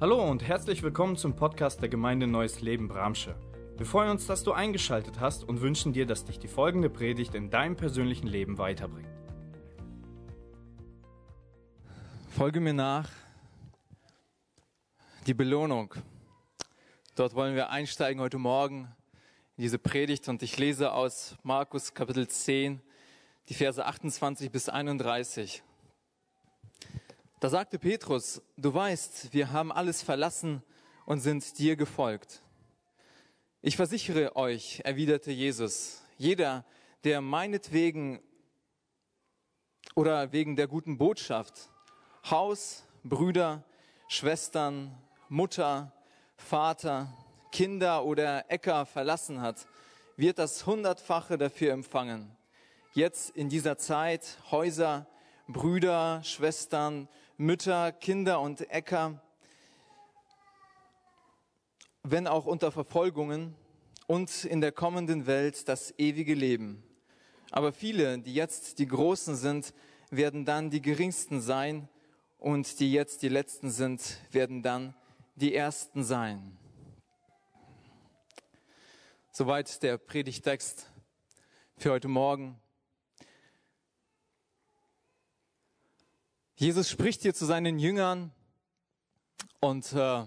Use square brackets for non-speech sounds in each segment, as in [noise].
Hallo und herzlich willkommen zum Podcast der Gemeinde Neues Leben Bramsche. Wir freuen uns, dass du eingeschaltet hast und wünschen dir, dass dich die folgende Predigt in deinem persönlichen Leben weiterbringt. Folge mir nach. Die Belohnung. Dort wollen wir einsteigen heute Morgen in diese Predigt und ich lese aus Markus Kapitel 10, die Verse 28 bis 31. Da sagte Petrus, du weißt, wir haben alles verlassen und sind dir gefolgt. Ich versichere euch, erwiderte Jesus, jeder, der meinetwegen oder wegen der guten Botschaft Haus, Brüder, Schwestern, Mutter, Vater, Kinder oder Äcker verlassen hat, wird das Hundertfache dafür empfangen. Jetzt in dieser Zeit Häuser, Brüder, Schwestern, Mütter, Kinder und Äcker, wenn auch unter Verfolgungen und in der kommenden Welt das ewige Leben. Aber viele, die jetzt die Großen sind, werden dann die Geringsten sein und die jetzt die Letzten sind, werden dann die Ersten sein. Soweit der Predigtext für heute Morgen. Jesus spricht hier zu seinen Jüngern und äh,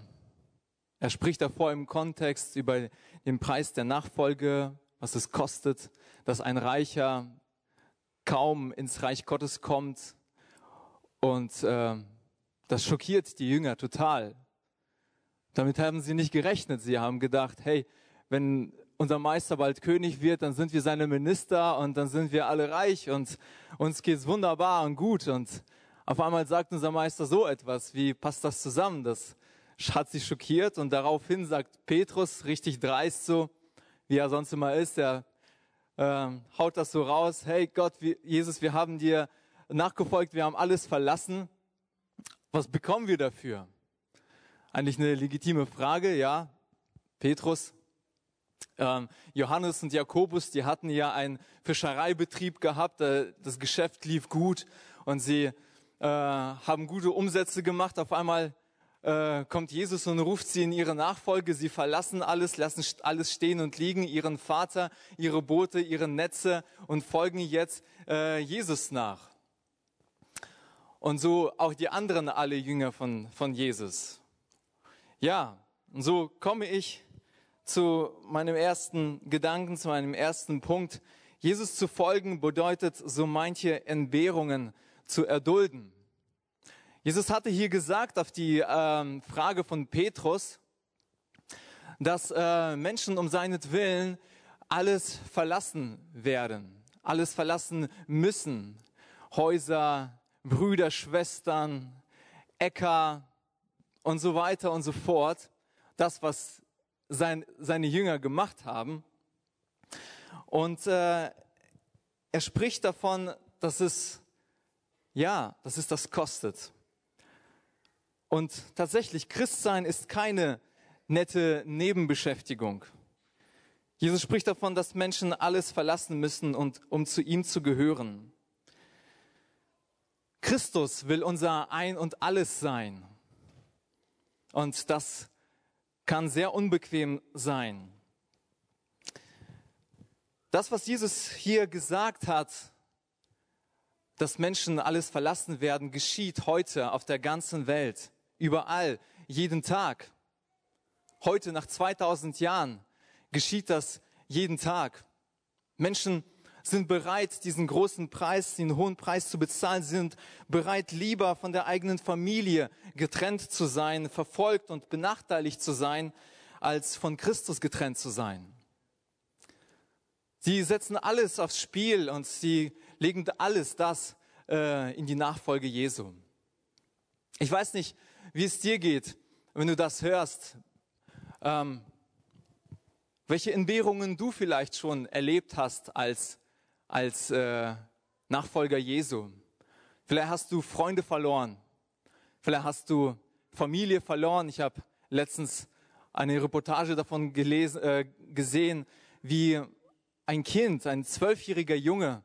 er spricht davor im Kontext über den Preis der Nachfolge, was es kostet, dass ein Reicher kaum ins Reich Gottes kommt. Und äh, das schockiert die Jünger total. Damit haben sie nicht gerechnet. Sie haben gedacht, hey, wenn unser Meister bald König wird, dann sind wir seine Minister und dann sind wir alle reich und uns geht's wunderbar und gut. Und auf einmal sagt unser Meister so etwas, wie passt das zusammen? Das hat sich schockiert und daraufhin sagt Petrus richtig dreist so, wie er sonst immer ist, er äh, haut das so raus, hey Gott, wie, Jesus, wir haben dir nachgefolgt, wir haben alles verlassen. Was bekommen wir dafür? Eigentlich eine legitime Frage, ja. Petrus, ähm, Johannes und Jakobus, die hatten ja einen Fischereibetrieb gehabt, äh, das Geschäft lief gut und sie äh, haben gute Umsätze gemacht. Auf einmal äh, kommt Jesus und ruft sie in ihre Nachfolge. Sie verlassen alles, lassen alles stehen und liegen, ihren Vater, ihre Boote, ihre Netze und folgen jetzt äh, Jesus nach. Und so auch die anderen alle Jünger von, von Jesus. Ja, und so komme ich zu meinem ersten Gedanken, zu meinem ersten Punkt. Jesus zu folgen bedeutet, so manche Entbehrungen zu erdulden. Jesus hatte hier gesagt auf die ähm, Frage von Petrus, dass äh, Menschen um seinetwillen alles verlassen werden, alles verlassen müssen. Häuser, Brüder, Schwestern, Äcker und so weiter und so fort. Das, was sein, seine Jünger gemacht haben. Und äh, er spricht davon, dass es ja, dass es das kostet. Und tatsächlich, Christsein ist keine nette Nebenbeschäftigung. Jesus spricht davon, dass Menschen alles verlassen müssen, und, um zu ihm zu gehören. Christus will unser Ein und alles sein. Und das kann sehr unbequem sein. Das, was Jesus hier gesagt hat, dass Menschen alles verlassen werden, geschieht heute auf der ganzen Welt, überall, jeden Tag. Heute, nach 2000 Jahren, geschieht das jeden Tag. Menschen sind bereit, diesen großen Preis, den hohen Preis zu bezahlen, sind bereit, lieber von der eigenen Familie getrennt zu sein, verfolgt und benachteiligt zu sein, als von Christus getrennt zu sein. Sie setzen alles aufs Spiel und sie legen alles das äh, in die Nachfolge Jesu. Ich weiß nicht, wie es dir geht, wenn du das hörst. Ähm, welche Entbehrungen du vielleicht schon erlebt hast als, als äh, Nachfolger Jesu. Vielleicht hast du Freunde verloren. Vielleicht hast du Familie verloren. Ich habe letztens eine Reportage davon gelesen, äh, gesehen, wie ein Kind, ein zwölfjähriger Junge,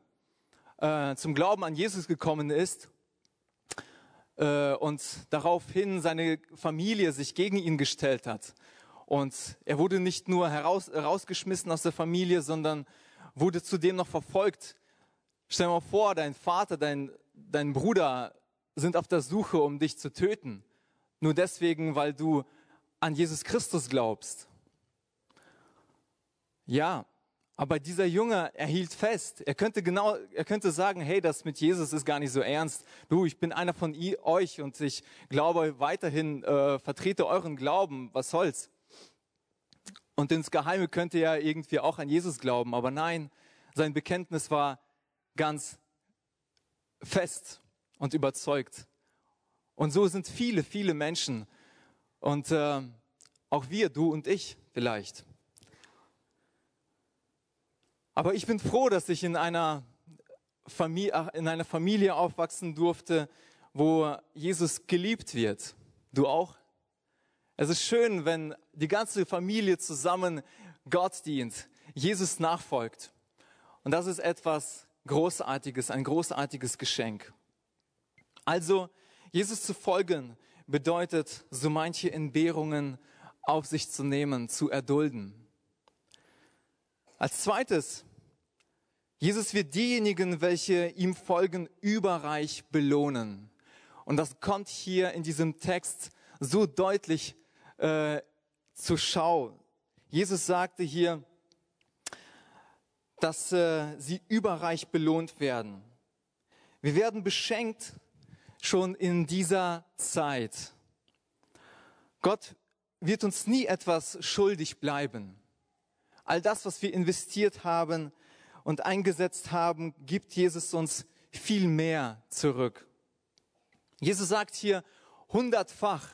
äh, zum Glauben an Jesus gekommen ist, äh, und daraufhin seine Familie sich gegen ihn gestellt hat. Und er wurde nicht nur heraus, herausgeschmissen aus der Familie, sondern wurde zudem noch verfolgt. Stell dir mal vor, dein Vater, dein, dein Bruder sind auf der Suche, um dich zu töten. Nur deswegen, weil du an Jesus Christus glaubst. Ja, aber dieser Junge, er hielt fest. Er könnte genau, er könnte sagen, hey, das mit Jesus ist gar nicht so ernst. Du, ich bin einer von euch und ich glaube weiterhin, äh, vertrete euren Glauben. Was soll's? Und ins Geheime könnte er irgendwie auch an Jesus glauben. Aber nein, sein Bekenntnis war ganz fest und überzeugt. Und so sind viele, viele Menschen. Und äh, auch wir, du und ich vielleicht. Aber ich bin froh, dass ich in einer, Familie, in einer Familie aufwachsen durfte, wo Jesus geliebt wird. Du auch? Es ist schön, wenn die ganze Familie zusammen Gott dient, Jesus nachfolgt. Und das ist etwas Großartiges, ein großartiges Geschenk. Also, Jesus zu folgen bedeutet, so manche Entbehrungen auf sich zu nehmen, zu erdulden. Als zweites, Jesus wird diejenigen, welche ihm folgen, überreich belohnen. Und das kommt hier in diesem Text so deutlich äh, zur Schau. Jesus sagte hier, dass äh, sie überreich belohnt werden. Wir werden beschenkt schon in dieser Zeit. Gott wird uns nie etwas schuldig bleiben. All das, was wir investiert haben und eingesetzt haben, gibt Jesus uns viel mehr zurück. Jesus sagt hier, hundertfach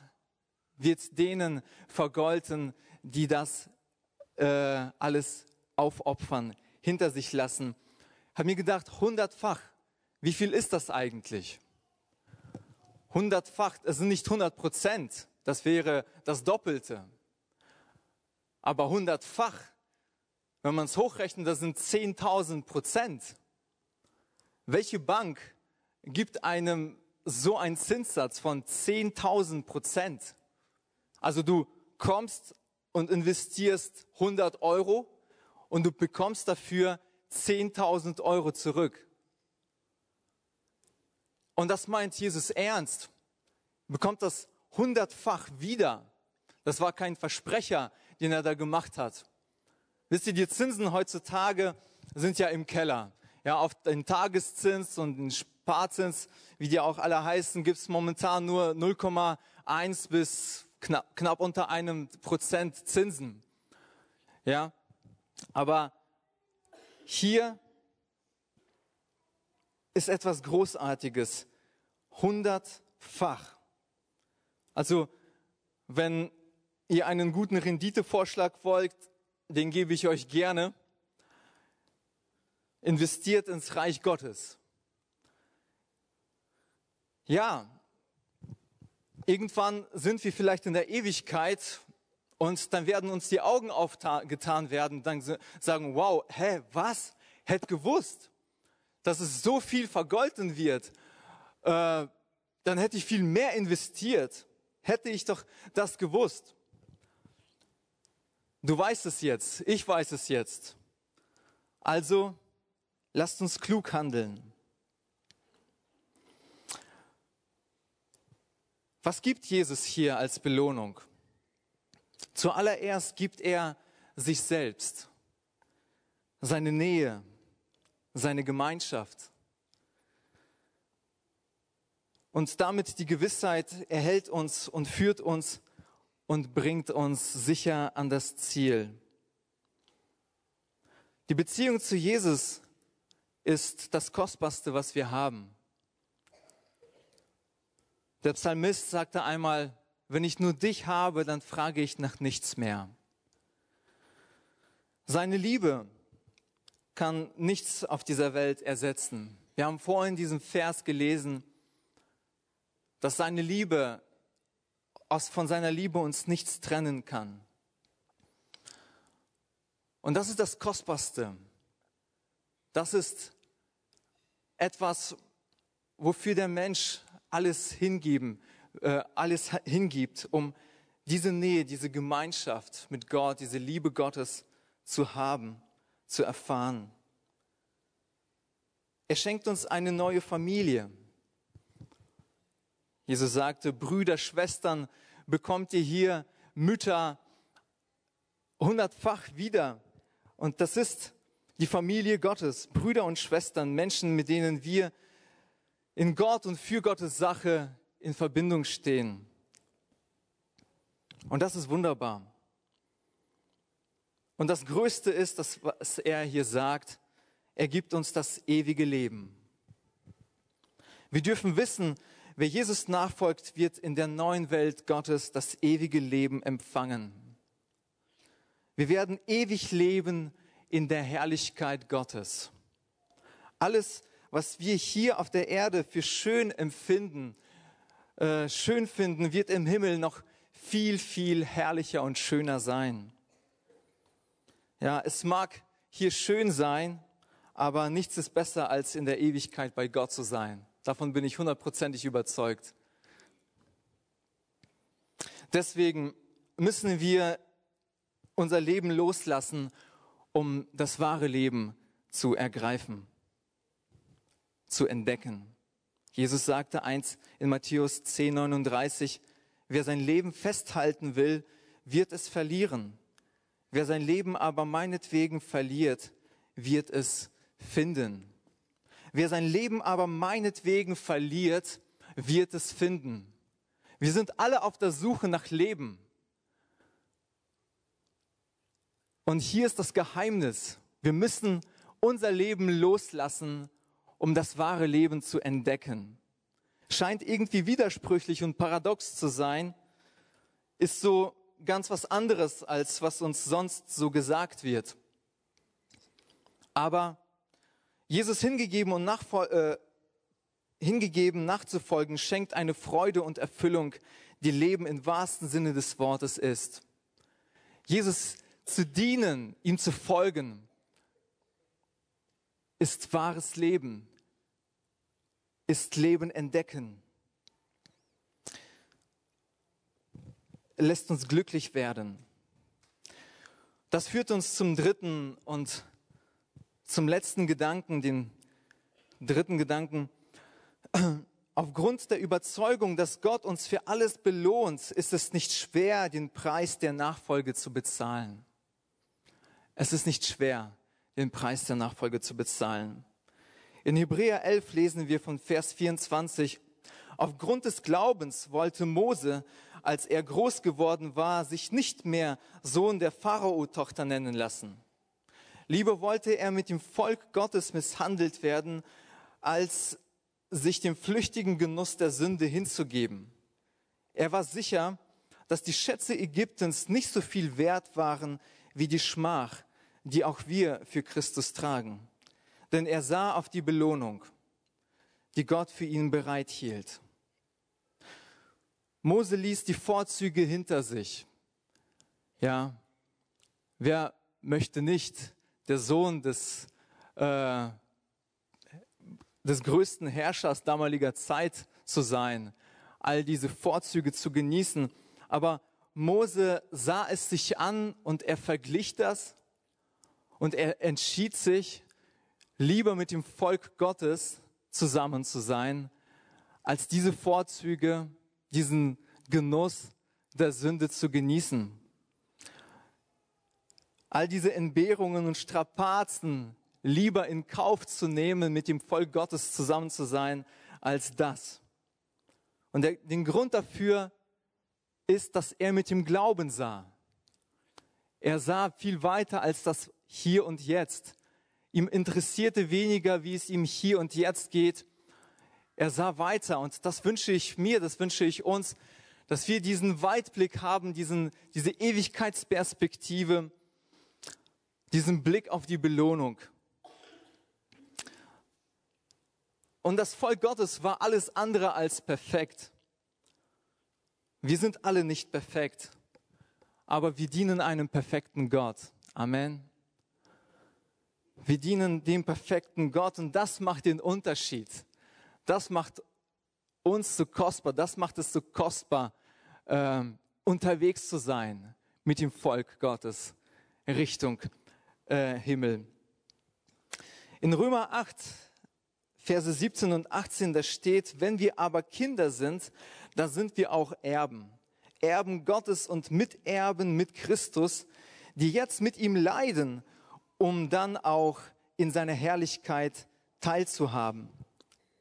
wird denen vergolten, die das äh, alles aufopfern, hinter sich lassen. Hab mir gedacht, hundertfach, wie viel ist das eigentlich? Hundertfach, es sind nicht hundert Prozent, das wäre das Doppelte. Aber hundertfach wenn man es hochrechnet, das sind 10.000 Prozent. Welche Bank gibt einem so einen Zinssatz von 10.000 Prozent? Also du kommst und investierst 100 Euro und du bekommst dafür 10.000 Euro zurück. Und das meint Jesus ernst. Bekommt das hundertfach wieder. Das war kein Versprecher, den er da gemacht hat. Wisst ihr, die Zinsen heutzutage sind ja im Keller. Ja, auf den Tageszins und den Sparzins, wie die auch alle heißen, gibt es momentan nur 0,1 bis knapp, knapp unter einem Prozent Zinsen. Ja, aber hier ist etwas Großartiges. Hundertfach. Also, wenn ihr einen guten Renditevorschlag wollt, den gebe ich euch gerne. Investiert ins Reich Gottes. Ja, irgendwann sind wir vielleicht in der Ewigkeit und dann werden uns die Augen aufgetan werden, dann sagen, wow, hä, was? Hätte gewusst, dass es so viel vergolten wird. Äh, dann hätte ich viel mehr investiert. Hätte ich doch das gewusst. Du weißt es jetzt, ich weiß es jetzt. Also lasst uns klug handeln. Was gibt Jesus hier als Belohnung? Zuallererst gibt er sich selbst, seine Nähe, seine Gemeinschaft. Und damit die Gewissheit, er hält uns und führt uns und bringt uns sicher an das Ziel. Die Beziehung zu Jesus ist das Kostbarste, was wir haben. Der Psalmist sagte einmal, wenn ich nur dich habe, dann frage ich nach nichts mehr. Seine Liebe kann nichts auf dieser Welt ersetzen. Wir haben vorhin diesen Vers gelesen, dass seine Liebe aus, von seiner Liebe uns nichts trennen kann. Und das ist das Kostbarste. Das ist etwas, wofür der Mensch alles hingeben, äh, alles hingibt, um diese Nähe, diese Gemeinschaft mit Gott, diese Liebe Gottes zu haben, zu erfahren. Er schenkt uns eine neue Familie. Jesus sagte, Brüder, Schwestern, bekommt ihr hier Mütter hundertfach wieder. Und das ist die Familie Gottes, Brüder und Schwestern, Menschen, mit denen wir in Gott und für Gottes Sache in Verbindung stehen. Und das ist wunderbar. Und das Größte ist, das, was er hier sagt, er gibt uns das ewige Leben. Wir dürfen wissen, wer Jesus nachfolgt, wird in der neuen Welt Gottes das ewige Leben empfangen. Wir werden ewig leben in der Herrlichkeit Gottes. Alles, was wir hier auf der Erde für schön empfinden, äh, schön finden, wird im Himmel noch viel, viel herrlicher und schöner sein. Ja, es mag hier schön sein, aber nichts ist besser, als in der Ewigkeit bei Gott zu sein. Davon bin ich hundertprozentig überzeugt. Deswegen müssen wir unser Leben loslassen, um das wahre Leben zu ergreifen, zu entdecken. Jesus sagte eins in Matthäus 10, 39, wer sein Leben festhalten will, wird es verlieren. Wer sein Leben aber meinetwegen verliert, wird es finden. Wer sein Leben aber meinetwegen verliert, wird es finden. Wir sind alle auf der Suche nach Leben. Und hier ist das Geheimnis. Wir müssen unser Leben loslassen, um das wahre Leben zu entdecken. Scheint irgendwie widersprüchlich und paradox zu sein, ist so ganz was anderes, als was uns sonst so gesagt wird. Aber Jesus hingegeben und äh, hingegeben nachzufolgen, schenkt eine Freude und Erfüllung, die Leben im wahrsten Sinne des Wortes ist. Jesus zu dienen, ihm zu folgen, ist wahres Leben, ist Leben entdecken, lässt uns glücklich werden. Das führt uns zum dritten und zum letzten Gedanken, den dritten Gedanken. [clears throat] Aufgrund der Überzeugung, dass Gott uns für alles belohnt, ist es nicht schwer, den Preis der Nachfolge zu bezahlen. Es ist nicht schwer, den Preis der Nachfolge zu bezahlen. In Hebräer 11 lesen wir von Vers 24, aufgrund des Glaubens wollte Mose, als er groß geworden war, sich nicht mehr Sohn der Pharao-Tochter nennen lassen. Lieber wollte er mit dem Volk Gottes misshandelt werden, als sich dem flüchtigen Genuss der Sünde hinzugeben. Er war sicher, dass die Schätze Ägyptens nicht so viel wert waren wie die Schmach, die auch wir für Christus tragen. Denn er sah auf die Belohnung, die Gott für ihn bereithielt. Mose ließ die Vorzüge hinter sich. Ja, wer möchte nicht der Sohn des, äh, des größten Herrschers damaliger Zeit zu sein, all diese Vorzüge zu genießen. Aber Mose sah es sich an und er verglich das und er entschied sich, lieber mit dem Volk Gottes zusammen zu sein, als diese Vorzüge, diesen Genuss der Sünde zu genießen. All diese Entbehrungen und Strapazen lieber in Kauf zu nehmen, mit dem Volk Gottes zusammen zu sein, als das. Und der, den Grund dafür ist, dass er mit dem Glauben sah. Er sah viel weiter als das hier und jetzt. Ihm interessierte weniger, wie es ihm hier und jetzt geht. Er sah weiter und das wünsche ich mir, das wünsche ich uns, dass wir diesen Weitblick haben, diesen, diese Ewigkeitsperspektive, diesen Blick auf die Belohnung. Und das Volk Gottes war alles andere als perfekt. Wir sind alle nicht perfekt, aber wir dienen einem perfekten Gott. Amen. Wir dienen dem perfekten Gott und das macht den Unterschied. Das macht uns so kostbar, das macht es so kostbar, äh, unterwegs zu sein mit dem Volk Gottes Richtung äh, Himmel. In Römer 8, Verse 17 und 18, da steht, wenn wir aber Kinder sind, dann sind wir auch Erben. Erben Gottes und Miterben mit Christus, die jetzt mit ihm leiden, um dann auch in seiner Herrlichkeit teilzuhaben.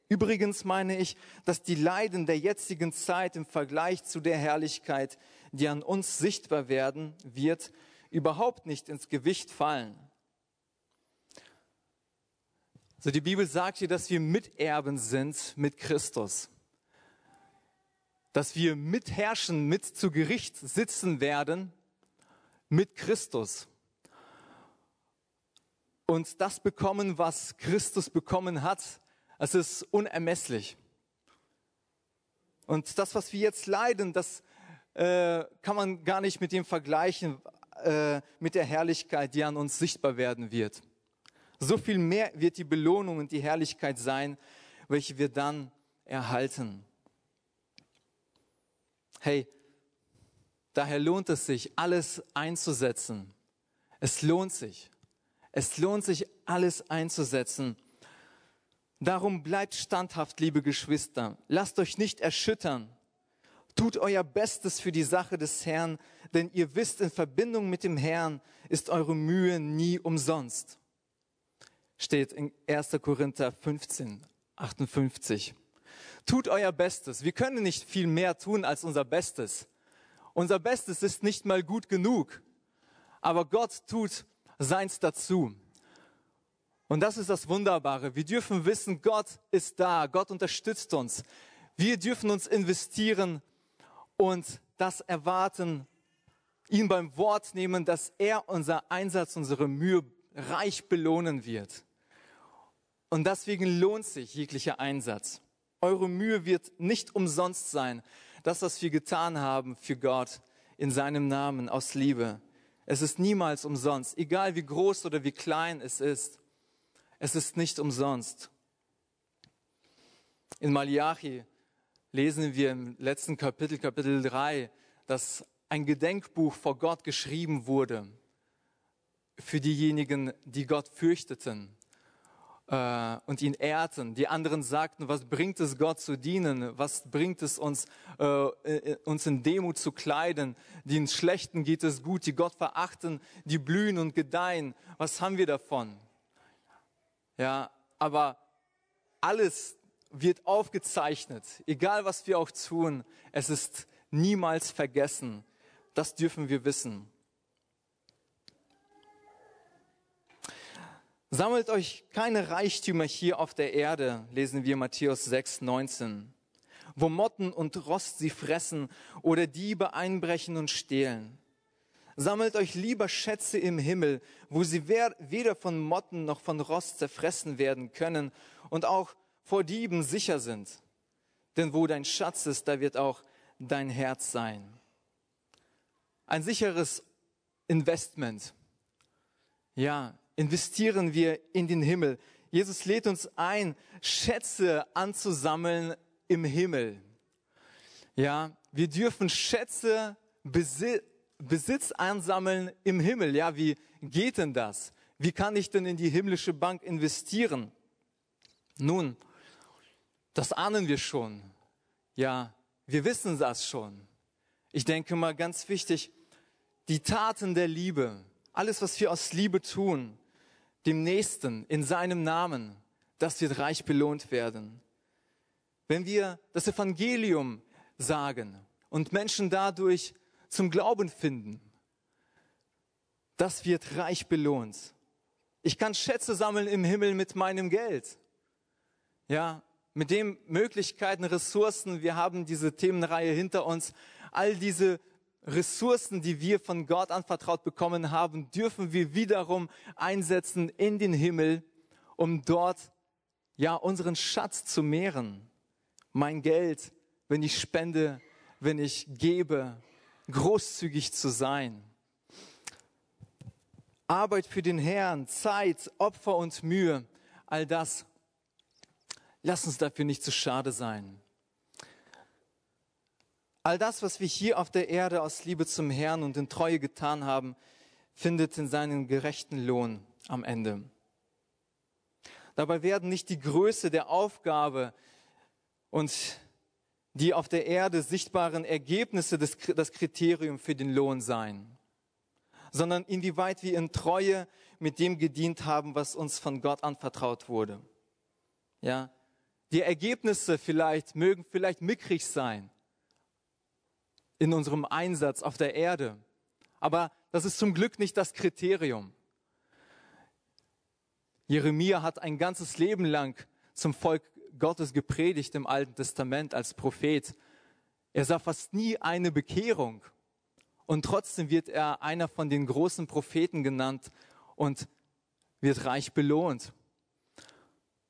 Übrigens meine ich, dass die Leiden der jetzigen Zeit im Vergleich zu der Herrlichkeit, die an uns sichtbar werden wird, überhaupt nicht ins Gewicht fallen. So die Bibel sagt hier, dass wir Miterben sind mit Christus. Dass wir mitherrschen, mit zu Gericht sitzen werden mit Christus. Und das bekommen, was Christus bekommen hat, es ist unermesslich. Und das, was wir jetzt leiden, das äh, kann man gar nicht mit dem vergleichen, äh, mit der Herrlichkeit, die an uns sichtbar werden wird. So viel mehr wird die Belohnung und die Herrlichkeit sein, welche wir dann erhalten. Hey, daher lohnt es sich, alles einzusetzen. Es lohnt sich. Es lohnt sich, alles einzusetzen Darum bleibt standhaft, liebe Geschwister. Lasst euch nicht erschüttern. Tut euer Bestes für die Sache des Herrn, denn ihr wisst, in Verbindung mit dem Herrn ist eure Mühe nie umsonst. Steht in 1. Korinther 15, 58. Tut euer Bestes. Wir können nicht viel mehr tun als unser Bestes. Unser Bestes ist nicht mal gut genug. Aber Gott tut seins dazu. Und das ist das Wunderbare. Wir dürfen wissen, Gott ist da, Gott unterstützt uns. Wir dürfen uns investieren und das erwarten, ihn beim Wort nehmen, dass er unser Einsatz, unsere Mühe reich belohnen wird. Und deswegen lohnt sich jeglicher Einsatz. Eure Mühe wird nicht umsonst sein. Das, was wir getan haben für Gott in seinem Namen aus Liebe. Es ist niemals umsonst, egal wie groß oder wie klein es ist. Es ist nicht umsonst. In Malachi lesen wir im letzten Kapitel, Kapitel 3, dass ein Gedenkbuch vor Gott geschrieben wurde für diejenigen, die Gott fürchteten äh, und ihn ehrten. Die anderen sagten, was bringt es Gott zu dienen? Was bringt es uns, äh, uns in Demut zu kleiden? Den Schlechten geht es gut, die Gott verachten, die blühen und gedeihen. Was haben wir davon? Ja, aber alles wird aufgezeichnet, egal was wir auch tun, es ist niemals vergessen. Das dürfen wir wissen. Sammelt euch keine Reichtümer hier auf der Erde, lesen wir Matthäus 6, 19, wo Motten und Rost sie fressen oder Diebe einbrechen und stehlen. Sammelt euch lieber Schätze im Himmel, wo sie weder von Motten noch von Rost zerfressen werden können und auch vor Dieben sicher sind. Denn wo dein Schatz ist, da wird auch dein Herz sein. Ein sicheres Investment. Ja, investieren wir in den Himmel. Jesus lädt uns ein, Schätze anzusammeln im Himmel. Ja, wir dürfen Schätze besitzen Besitz ansammeln im Himmel. Ja, wie geht denn das? Wie kann ich denn in die himmlische Bank investieren? Nun, das ahnen wir schon. Ja, wir wissen das schon. Ich denke mal ganz wichtig, die Taten der Liebe, alles, was wir aus Liebe tun, dem Nächsten in seinem Namen, das wird reich belohnt werden. Wenn wir das Evangelium sagen und Menschen dadurch zum Glauben finden. Das wird reich belohnt. Ich kann Schätze sammeln im Himmel mit meinem Geld. Ja, mit den Möglichkeiten, Ressourcen. Wir haben diese Themenreihe hinter uns. All diese Ressourcen, die wir von Gott anvertraut bekommen haben, dürfen wir wiederum einsetzen in den Himmel, um dort ja unseren Schatz zu mehren. Mein Geld, wenn ich spende, wenn ich gebe, großzügig zu sein. Arbeit für den Herrn, Zeit, Opfer und Mühe, all das, lass uns dafür nicht zu schade sein. All das, was wir hier auf der Erde aus Liebe zum Herrn und in Treue getan haben, findet in seinen gerechten Lohn am Ende. Dabei werden nicht die Größe der Aufgabe und die auf der Erde sichtbaren Ergebnisse des, das Kriterium für den Lohn sein, sondern inwieweit wir in Treue mit dem gedient haben, was uns von Gott anvertraut wurde. Ja, die Ergebnisse vielleicht mögen vielleicht mickrig sein in unserem Einsatz auf der Erde, aber das ist zum Glück nicht das Kriterium. Jeremia hat ein ganzes Leben lang zum Volk Gottes gepredigt im Alten Testament als Prophet. Er sah fast nie eine Bekehrung. Und trotzdem wird er einer von den großen Propheten genannt und wird reich belohnt.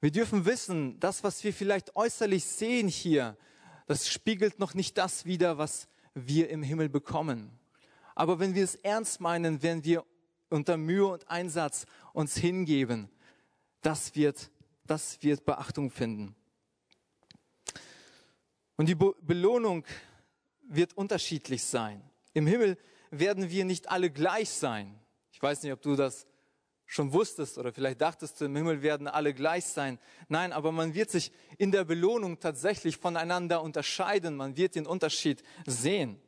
Wir dürfen wissen, das, was wir vielleicht äußerlich sehen hier, das spiegelt noch nicht das wider, was wir im Himmel bekommen. Aber wenn wir es ernst meinen, wenn wir unter Mühe und Einsatz uns hingeben, das wird, das wird Beachtung finden. Und die Be Belohnung wird unterschiedlich sein. Im Himmel werden wir nicht alle gleich sein. Ich weiß nicht, ob du das schon wusstest oder vielleicht dachtest du, im Himmel werden alle gleich sein. Nein, aber man wird sich in der Belohnung tatsächlich voneinander unterscheiden. Man wird den Unterschied sehen.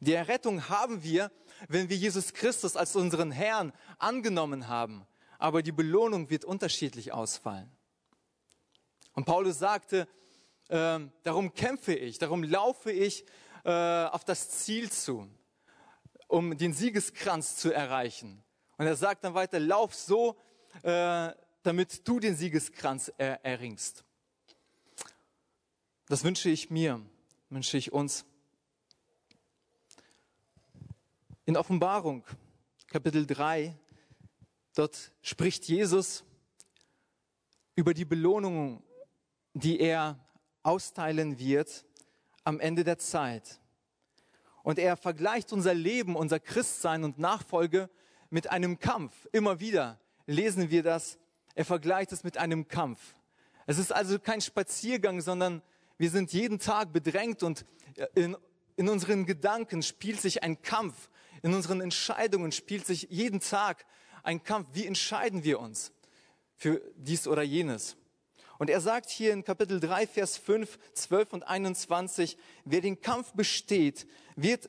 Die Errettung haben wir, wenn wir Jesus Christus als unseren Herrn angenommen haben. Aber die Belohnung wird unterschiedlich ausfallen. Und Paulus sagte, äh, darum kämpfe ich, darum laufe ich äh, auf das Ziel zu, um den Siegeskranz zu erreichen. Und er sagt dann weiter, lauf so, äh, damit du den Siegeskranz er erringst. Das wünsche ich mir, wünsche ich uns. In Offenbarung, Kapitel 3, dort spricht Jesus über die Belohnung, die er austeilen wird am Ende der Zeit. Und er vergleicht unser Leben, unser Christsein und Nachfolge mit einem Kampf. Immer wieder lesen wir das. Er vergleicht es mit einem Kampf. Es ist also kein Spaziergang, sondern wir sind jeden Tag bedrängt und in, in unseren Gedanken spielt sich ein Kampf. In unseren Entscheidungen spielt sich jeden Tag ein Kampf. Wie entscheiden wir uns für dies oder jenes? Und er sagt hier in Kapitel 3, Vers 5, 12 und 21, wer den Kampf besteht, wird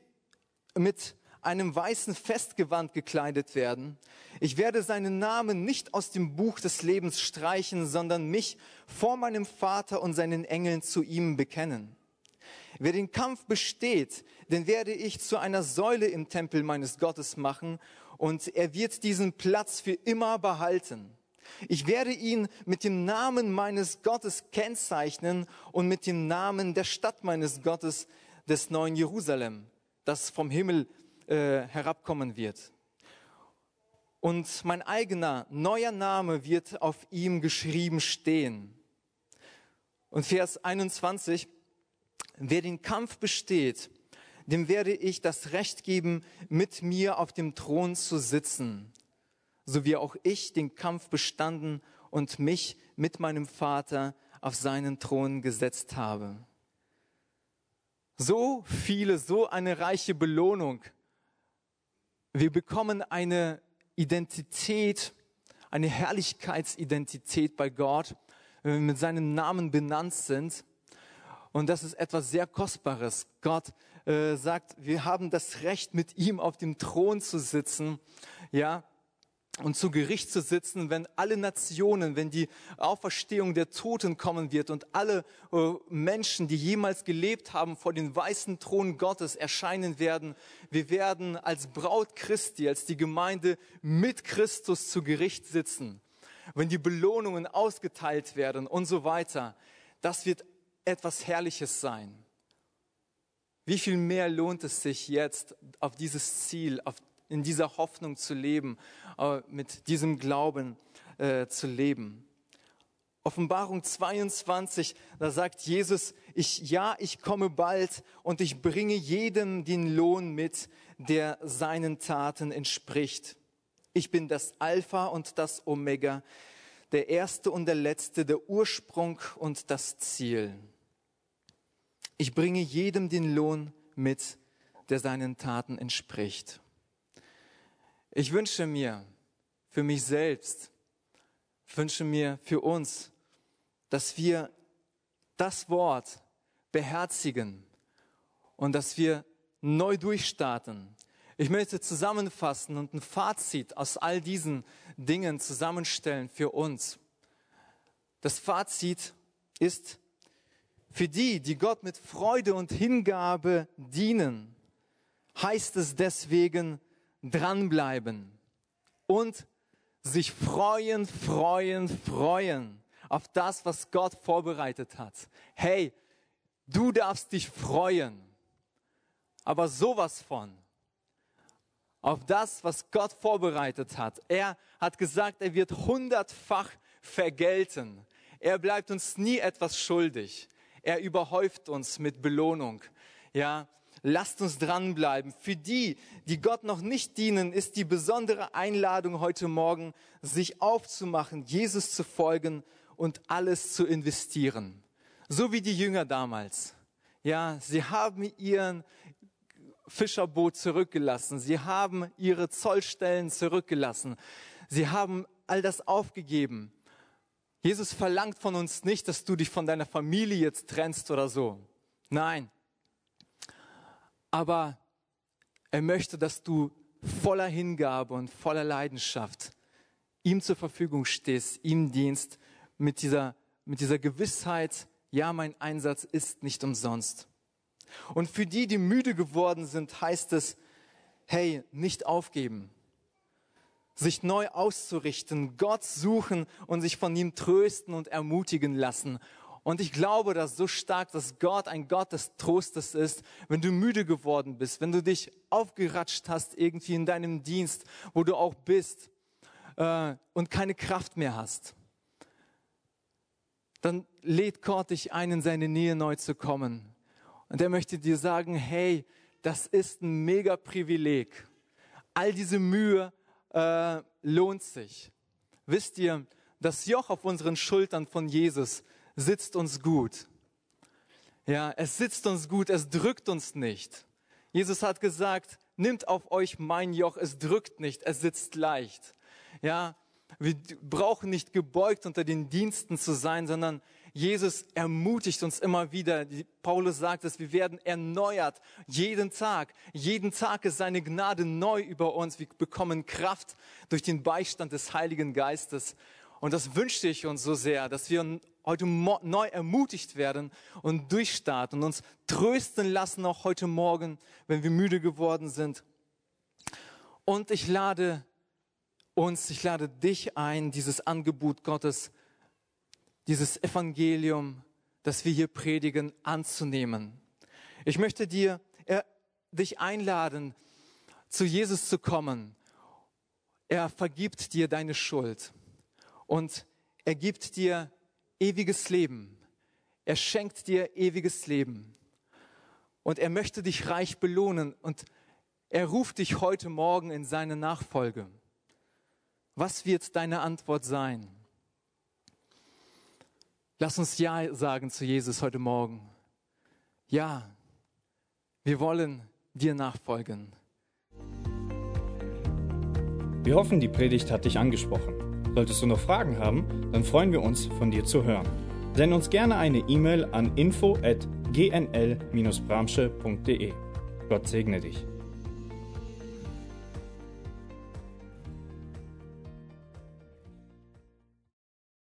mit einem weißen Festgewand gekleidet werden. Ich werde seinen Namen nicht aus dem Buch des Lebens streichen, sondern mich vor meinem Vater und seinen Engeln zu ihm bekennen. Wer den Kampf besteht, den werde ich zu einer Säule im Tempel meines Gottes machen und er wird diesen Platz für immer behalten. Ich werde ihn mit dem Namen meines Gottes kennzeichnen und mit dem Namen der Stadt meines Gottes, des neuen Jerusalem, das vom Himmel äh, herabkommen wird. Und mein eigener neuer Name wird auf ihm geschrieben stehen. Und Vers 21, wer den Kampf besteht, dem werde ich das Recht geben, mit mir auf dem Thron zu sitzen so wie auch ich den Kampf bestanden und mich mit meinem Vater auf seinen Thron gesetzt habe. So viele, so eine reiche Belohnung. Wir bekommen eine Identität, eine Herrlichkeitsidentität bei Gott, wenn wir mit seinem Namen benannt sind. Und das ist etwas sehr Kostbares. Gott äh, sagt, wir haben das Recht, mit ihm auf dem Thron zu sitzen. Ja, und zu Gericht zu sitzen, wenn alle Nationen, wenn die Auferstehung der Toten kommen wird und alle äh, Menschen, die jemals gelebt haben, vor den weißen Thron Gottes erscheinen werden. Wir werden als Braut Christi, als die Gemeinde mit Christus zu Gericht sitzen. Wenn die Belohnungen ausgeteilt werden und so weiter. Das wird etwas Herrliches sein. Wie viel mehr lohnt es sich jetzt auf dieses Ziel, auf in dieser Hoffnung zu leben, äh, mit diesem Glauben äh, zu leben. Offenbarung 22, da sagt Jesus, ich, ja, ich komme bald und ich bringe jedem den Lohn mit, der seinen Taten entspricht. Ich bin das Alpha und das Omega, der Erste und der Letzte, der Ursprung und das Ziel. Ich bringe jedem den Lohn mit, der seinen Taten entspricht. Ich wünsche mir für mich selbst, wünsche mir für uns, dass wir das Wort beherzigen und dass wir neu durchstarten. Ich möchte zusammenfassen und ein Fazit aus all diesen Dingen zusammenstellen für uns. Das Fazit ist, für die, die Gott mit Freude und Hingabe dienen, heißt es deswegen dranbleiben und sich freuen, freuen, freuen auf das, was Gott vorbereitet hat. Hey, du darfst dich freuen, aber sowas von auf das, was Gott vorbereitet hat. Er hat gesagt, er wird hundertfach vergelten. Er bleibt uns nie etwas schuldig. Er überhäuft uns mit Belohnung. Ja, lasst uns dranbleiben. Für die, die Gott noch nicht dienen, ist die besondere Einladung heute Morgen, sich aufzumachen, Jesus zu folgen und alles zu investieren. So wie die Jünger damals. Ja, sie haben ihren Fischerboot zurückgelassen. Sie haben ihre Zollstellen zurückgelassen. Sie haben all das aufgegeben. Jesus verlangt von uns nicht, dass du dich von deiner Familie jetzt trennst oder so. Nein. Aber er möchte, dass du voller Hingabe und voller Leidenschaft ihm zur Verfügung stehst, ihm dienst, mit dieser, mit dieser Gewissheit, ja, mein Einsatz ist nicht umsonst. Und für die, die müde geworden sind, heißt es, hey, nicht aufgeben sich neu auszurichten, Gott suchen und sich von ihm trösten und ermutigen lassen. Und ich glaube das so stark, dass Gott ein Gott des Trostes ist, wenn du müde geworden bist, wenn du dich aufgeratscht hast irgendwie in deinem Dienst, wo du auch bist äh, und keine Kraft mehr hast. Dann lädt Gott dich ein, in seine Nähe neu zu kommen. Und er möchte dir sagen, hey, das ist ein mega Privileg. All diese Mühe, äh, lohnt sich. Wisst ihr, das Joch auf unseren Schultern von Jesus sitzt uns gut. Ja, es sitzt uns gut, es drückt uns nicht. Jesus hat gesagt, nimmt auf euch mein Joch, es drückt nicht, es sitzt leicht. Ja, wir brauchen nicht gebeugt unter den Diensten zu sein, sondern Jesus ermutigt uns immer wieder. Paulus sagt es, wir werden erneuert jeden Tag. Jeden Tag ist seine Gnade neu über uns. Wir bekommen Kraft durch den Beistand des Heiligen Geistes. Und das wünschte ich uns so sehr, dass wir heute neu ermutigt werden und durchstarten und uns trösten lassen, auch heute Morgen, wenn wir müde geworden sind. Und ich lade uns, ich lade dich ein, dieses Angebot Gottes dieses Evangelium, das wir hier predigen, anzunehmen. Ich möchte dir, er, dich einladen, zu Jesus zu kommen. Er vergibt dir deine Schuld und er gibt dir ewiges Leben. Er schenkt dir ewiges Leben. Und er möchte dich reich belohnen und er ruft dich heute Morgen in seine Nachfolge. Was wird deine Antwort sein? Lass uns Ja sagen zu Jesus heute Morgen. Ja, wir wollen dir nachfolgen. Wir hoffen, die Predigt hat dich angesprochen. Solltest du noch Fragen haben, dann freuen wir uns, von dir zu hören. Send uns gerne eine E-Mail an info@gnl-bramsche.de. Gott segne dich.